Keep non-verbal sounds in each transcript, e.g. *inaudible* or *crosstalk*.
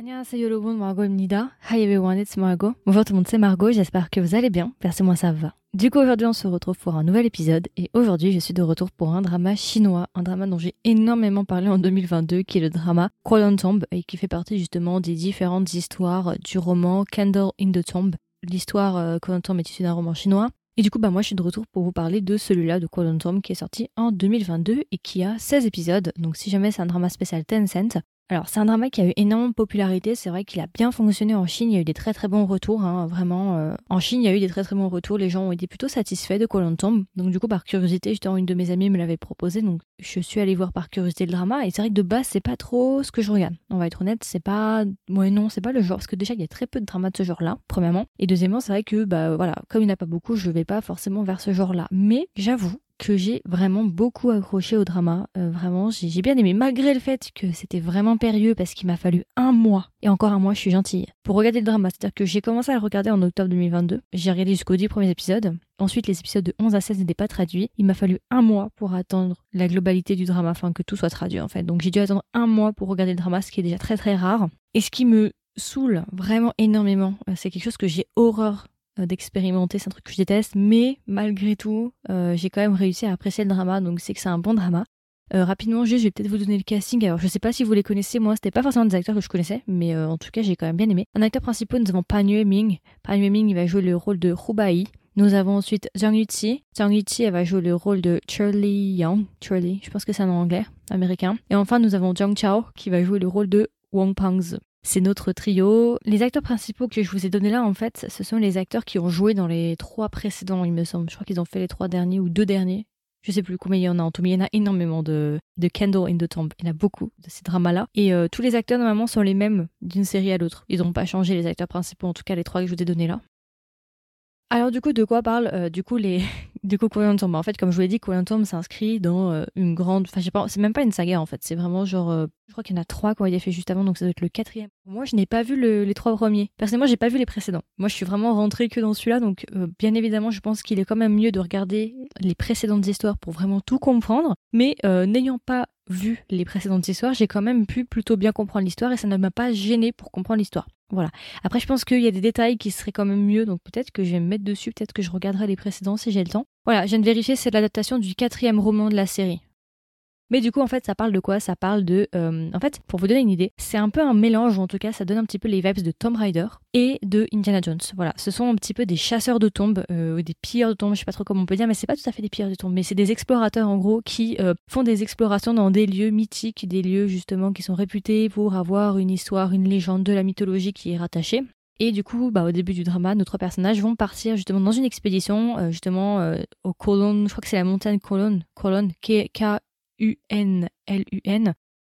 안녕하세요 여러분, Margot입니다. Hi everyone, it's Margot. Bonjour tout le monde, c'est Margot, j'espère que vous allez bien. Merci moi ça va. Du coup aujourd'hui on se retrouve pour un nouvel épisode et aujourd'hui je suis de retour pour un drama chinois, un drama dont j'ai énormément parlé en 2022 qui est le drama Crawl Tomb et qui fait partie justement des différentes histoires du roman Candle in the Tomb. L'histoire euh, Tomb est issue d'un roman chinois et du coup, bah moi, je suis de retour pour vous parler de celui-là de Crawl Tomb qui est sorti en 2022 et qui a 16 épisodes. Donc, si jamais c'est un drama spécial Tencent, alors, c'est un drama qui a eu énormément de popularité. C'est vrai qu'il a bien fonctionné en Chine. Il y a eu des très très bons retours. Hein, vraiment, euh. en Chine, il y a eu des très très bons retours. Les gens ont été plutôt satisfaits de Tomb. Donc, du coup, par curiosité, justement, une de mes amies me l'avait proposé. Donc, je suis allée voir par curiosité le drama. Et c'est vrai que de base, c'est pas trop ce que je regarde. On va être honnête, c'est pas. Ouais, non, c'est pas le genre. Parce que déjà, il y a très peu de dramas de ce genre-là, premièrement. Et deuxièmement, c'est vrai que, bah voilà, comme il n'y en a pas beaucoup, je vais pas forcément vers ce genre-là. Mais j'avoue que j'ai vraiment beaucoup accroché au drama. Euh, vraiment, j'ai bien aimé, malgré le fait que c'était vraiment périlleux parce qu'il m'a fallu un mois, et encore un mois, je suis gentille, pour regarder le drama. C'est-à-dire que j'ai commencé à le regarder en octobre 2022. J'ai regardé jusqu'aux 10 premiers épisodes. Ensuite, les épisodes de 11 à 16 n'étaient pas traduits. Il m'a fallu un mois pour attendre la globalité du drama, afin que tout soit traduit en fait. Donc j'ai dû attendre un mois pour regarder le drama, ce qui est déjà très très rare. Et ce qui me saoule vraiment énormément, euh, c'est quelque chose que j'ai horreur d'expérimenter, c'est un truc que je déteste, mais malgré tout, euh, j'ai quand même réussi à apprécier le drama, donc c'est que c'est un bon drama. Euh, rapidement, juste, je vais peut-être vous donner le casting. Alors, je sais pas si vous les connaissez, moi, c'était pas forcément des acteurs que je connaissais, mais en tout cas, j'ai quand même bien aimé. En acteur principal, nous avons Pan Yue-ming. Pan Yue-ming, il va jouer le rôle de Hubai. Nous avons ensuite Zhang Yuqi. Zhang Yuqi, elle va jouer le rôle de Charlie Young. Charlie, je pense que c'est un anglais, américain. Et enfin, nous avons Zhang Chao, qui va jouer le rôle de Wang Pangzi. C'est notre trio. Les acteurs principaux que je vous ai donnés là, en fait, ce sont les acteurs qui ont joué dans les trois précédents, il me semble. Je crois qu'ils ont fait les trois derniers ou deux derniers. Je sais plus combien il y en a en tout, mais il y en a énormément de, de Candle in the Tomb. Il y en a beaucoup de ces dramas-là. Et euh, tous les acteurs, normalement, sont les mêmes d'une série à l'autre. Ils n'ont pas changé les acteurs principaux, en tout cas les trois que je vous ai donnés là. Alors du coup, de quoi parlent euh, du coup les du coup Tomb En fait, comme je vous l'ai dit, Tomb s'inscrit dans euh, une grande. Enfin, je sais pas, c'est même pas une saga en fait. C'est vraiment genre, euh, je crois qu'il y en a trois qui ont été faits juste avant, donc ça doit être le quatrième. Moi, je n'ai pas vu les trois premiers. Personnellement, j'ai pas vu les précédents. Moi, je suis vraiment rentrée que dans celui-là, donc bien évidemment, je pense qu'il est quand même mieux de regarder les précédentes histoires pour vraiment tout comprendre. Mais n'ayant pas vu les précédentes histoires, j'ai quand même pu plutôt bien comprendre l'histoire et ça ne m'a pas gêné pour comprendre l'histoire. Voilà. Après, je pense qu'il y a des détails qui seraient quand même mieux, donc peut-être que je vais me mettre dessus, peut-être que je regarderai les précédents si j'ai le temps. Voilà, je viens de vérifier, c'est l'adaptation du quatrième roman de la série. Mais du coup, en fait, ça parle de quoi? Ça parle de. Euh, en fait, pour vous donner une idée, c'est un peu un mélange, en tout cas, ça donne un petit peu les vibes de Tomb Raider et de Indiana Jones. Voilà, ce sont un petit peu des chasseurs de tombes, euh, ou des pilleurs de tombes, je sais pas trop comment on peut dire, mais c'est pas tout à fait des pilleurs de tombes, mais c'est des explorateurs, en gros, qui euh, font des explorations dans des lieux mythiques, des lieux, justement, qui sont réputés pour avoir une histoire, une légende de la mythologie qui est rattachée. Et du coup, bah, au début du drama, nos trois personnages vont partir justement dans une expédition, justement au Colonne, je crois que c'est la montagne Colonne, Colonne, K U-N-L-U-N.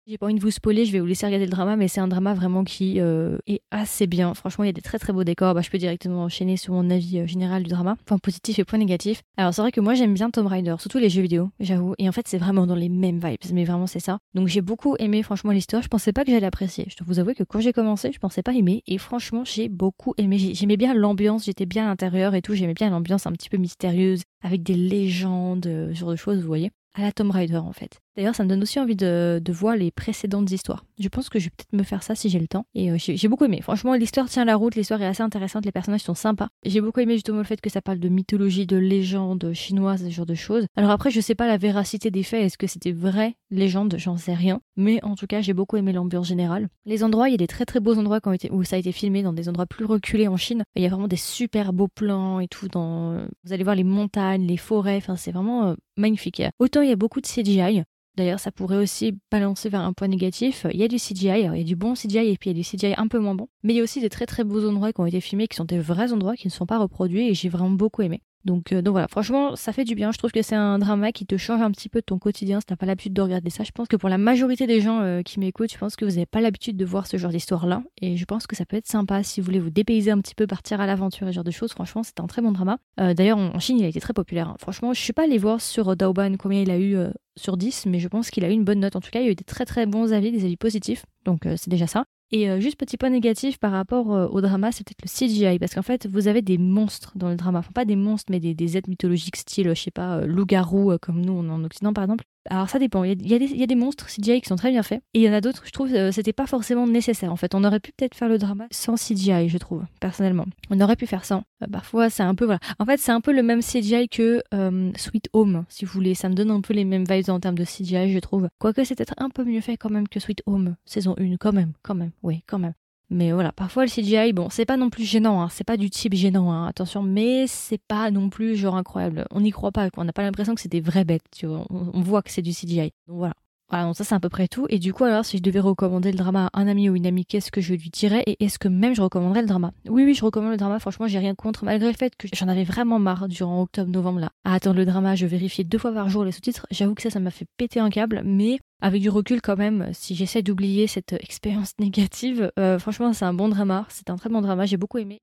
J'ai pas envie de vous spoiler, je vais vous laisser regarder le drama, mais c'est un drama vraiment qui euh, est assez bien. Franchement, il y a des très très beaux décors. Bah, je peux directement enchaîner sur mon avis euh, général du drama, point positif et point négatif. Alors c'est vrai que moi j'aime bien Tomb Raider, surtout les jeux vidéo, j'avoue. Et en fait, c'est vraiment dans les mêmes vibes, mais vraiment c'est ça. Donc j'ai beaucoup aimé franchement l'histoire. Je pensais pas que j'allais apprécier. Je dois vous avouer que quand j'ai commencé, je pensais pas aimer, et franchement j'ai beaucoup aimé. J'aimais bien l'ambiance, j'étais bien à l'intérieur et tout. J'aimais bien l'ambiance un petit peu mystérieuse, avec des légendes, euh, ce genre de choses, vous voyez à la Tomb Raider en fait. D'ailleurs, ça me donne aussi envie de, voir les précédentes histoires. Je pense que je vais peut-être me faire ça si j'ai le temps. Et euh, j'ai beaucoup aimé. Franchement, l'histoire tient la route, l'histoire est assez intéressante, les personnages sont sympas. J'ai beaucoup aimé justement le fait que ça parle de mythologie, de légendes chinoises, ce genre de choses. Alors après, je sais pas la véracité des faits, est-ce que c'était vrai légende, j'en sais rien. Mais en tout cas, j'ai beaucoup aimé l'ambiance générale. Les endroits, il y a des très très beaux endroits où ça a été filmé dans des endroits plus reculés en Chine. Il y a vraiment des super beaux plans et tout. Vous allez voir les montagnes, les forêts, enfin c'est vraiment euh, magnifique. Autant il y a beaucoup de CGI, D'ailleurs, ça pourrait aussi balancer vers un point négatif. Il y a du CGI, il y a du bon CGI et puis il y a du CGI un peu moins bon. Mais il y a aussi des très très beaux endroits qui ont été filmés, qui sont des vrais endroits qui ne sont pas reproduits et j'ai vraiment beaucoup aimé. Donc, euh, donc voilà, franchement, ça fait du bien. Je trouve que c'est un drama qui te change un petit peu de ton quotidien si t'as pas l'habitude de regarder ça. Je pense que pour la majorité des gens euh, qui m'écoutent, je pense que vous n'avez pas l'habitude de voir ce genre d'histoire-là. Et je pense que ça peut être sympa si vous voulez vous dépayser un petit peu, partir à l'aventure et ce genre de choses. Franchement, c'est un très bon drama. Euh, d'ailleurs, en Chine, il a été très populaire. Hein. Franchement, je suis pas allée voir sur Daoban combien il a eu sur 10, mais je pense qu'il a eu une bonne note. En tout cas, il y a eu des très très bons avis, des avis positifs. Donc c'est déjà ça. Et euh, juste petit point négatif par rapport euh, au drama, c'est peut-être le CGI, parce qu'en fait, vous avez des monstres dans le drama. Enfin, pas des monstres, mais des, des êtres mythologiques style, je sais pas, euh, loup-garou, comme nous, on en Occident par exemple. Alors ça dépend. Il y, a, des monstres CGI qui sont très bien faits. Et il y en a d'autres, je trouve, euh, c'était pas forcément nécessaire. En fait, on aurait pu peut-être faire le drama sans CGI, je trouve, personnellement. On aurait pu faire ça. Euh, parfois, c'est un peu voilà. En fait, c'est un peu le même CGI que euh, Sweet Home, si vous voulez. Ça me donne un peu les mêmes vibes en termes de CGI, je trouve. Quoique c'est peut-être un peu mieux fait quand même que Sweet Home, saison 1, quand même, quand même, oui, quand même. Mais voilà, parfois le CGI, bon, c'est pas non plus gênant, hein, c'est pas du type gênant, hein, attention, mais c'est pas non plus genre incroyable. On n'y croit pas, on n'a pas l'impression que c'est des vraies bêtes, tu vois. On, voit que c'est du CGI. Donc voilà. Voilà, donc ça c'est à peu près tout. Et du coup, alors, si je devais recommander le drama à un ami ou une amie, qu'est-ce que je lui dirais Et est-ce que même je recommanderais le drama? Oui, oui, je recommande le drama. Franchement, j'ai rien contre, malgré le fait que j'en avais vraiment marre durant octobre-novembre là. À attendre le drama, je vérifiais deux fois par jour les sous-titres. J'avoue que ça, ça m'a fait péter un câble. Mais avec du recul quand même, si j'essaie d'oublier cette expérience *laughs* négative, euh, franchement, c'est un bon drama. C'est un très bon drama. J'ai beaucoup aimé.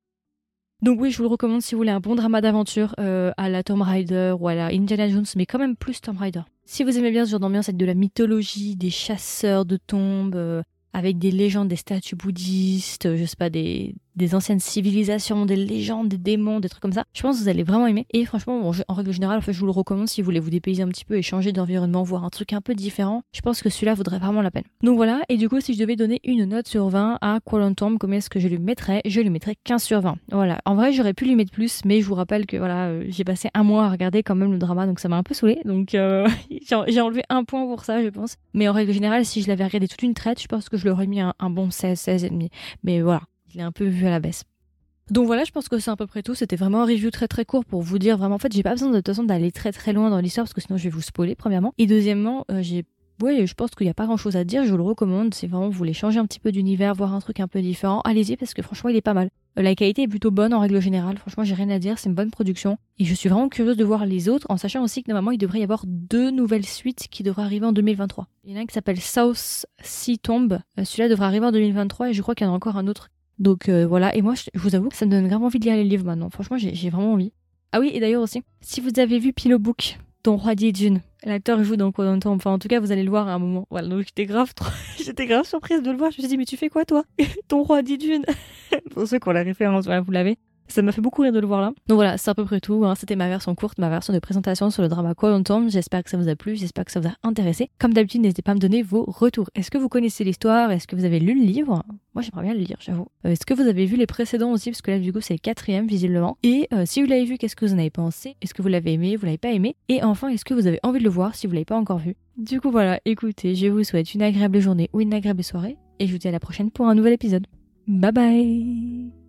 Donc oui, je vous le recommande si vous voulez un bon drama d'aventure euh, à la Tomb Raider ou à la Indiana Jones, mais quand même plus Tomb Raider. Si vous aimez bien ce genre d'ambiance avec de la mythologie, des chasseurs de tombes, euh, avec des légendes, des statues bouddhistes, je sais pas, des, des anciennes civilisations, des légendes, des démons, des trucs comme ça. Je pense que vous allez vraiment aimer. Et franchement, en règle générale, en fait, je vous le recommande si vous voulez vous dépayser un petit peu et changer d'environnement, voir un truc un peu différent. Je pense que celui-là vaudrait vraiment la peine. Donc voilà, et du coup, si je devais donner une note sur 20 à Quantum, combien est-ce que je lui mettrais? Je lui mettrais 15 sur 20. Voilà. En vrai, j'aurais pu lui mettre plus, mais je vous rappelle que voilà, euh, j'ai passé un mois à regarder quand même le drama, donc ça m'a un peu saoulé. Donc euh, *laughs* j'ai enlevé un point pour ça, je pense. Mais en règle générale, si je l'avais regardé toute une traite, je pense que je l'aurais mis un, un bon 16, 16 et demi. Mais voilà, il est un peu vu à la baisse. Donc voilà, je pense que c'est à peu près tout. C'était vraiment un review très très court pour vous dire vraiment. En fait, j'ai pas besoin de toute façon d'aller très très loin dans l'histoire parce que sinon je vais vous spoiler premièrement. Et deuxièmement, euh, j'ai ouais, je pense qu'il n'y a pas grand chose à dire. Je vous le recommande. Si vraiment vous voulez changer un petit peu d'univers, voir un truc un peu différent, allez-y parce que franchement, il est pas mal. Euh, la qualité est plutôt bonne en règle générale. Franchement, j'ai rien à dire. C'est une bonne production. Et je suis vraiment curieuse de voir les autres en sachant aussi que normalement, il devrait y avoir deux nouvelles suites qui devraient arriver en 2023. Il y en a un qui s'appelle South Sea Tomb. Euh, celui-là devrait arriver en 2023 et je crois qu'il y en a encore un autre donc euh, voilà, et moi je, vous avoue que ça me donne grave envie de lire les livres maintenant. Franchement, j'ai vraiment envie. Ah oui, et d'ailleurs aussi, si vous avez vu Pillow Book, dont Roi Dune, l'acteur joue dans le temps, enfin en tout cas vous allez le voir à un moment. Voilà, donc j'étais grave, *laughs* j'étais grave surprise de le voir. Je me suis dit mais tu fais quoi toi? *laughs* Ton Roi Dune *laughs* Pour ceux qui ont la référence, vous l'avez. Ça m'a fait beaucoup rire de le voir là. Donc voilà, c'est à peu près tout. Hein. C'était ma version courte, ma version de présentation sur le drama Quantum. J'espère que ça vous a plu, j'espère que ça vous a intéressé. Comme d'habitude, n'hésitez pas à me donner vos retours. Est-ce que vous connaissez l'histoire? Est-ce que vous avez lu le livre? Moi, j'aimerais bien le lire, j'avoue. Euh, est-ce que vous avez vu les précédents aussi? Parce que là, du coup, c'est le quatrième, visiblement. Et euh, si vous l'avez vu, qu'est-ce que vous en avez pensé? Est-ce que vous l'avez aimé Vous l'avez pas aimé? Et enfin, est-ce que vous avez envie de le voir si vous l'avez pas encore vu? Du coup, voilà, écoutez, je vous souhaite une agréable journée ou une agréable soirée. Et je vous dis à la prochaine pour un nouvel épisode. Bye bye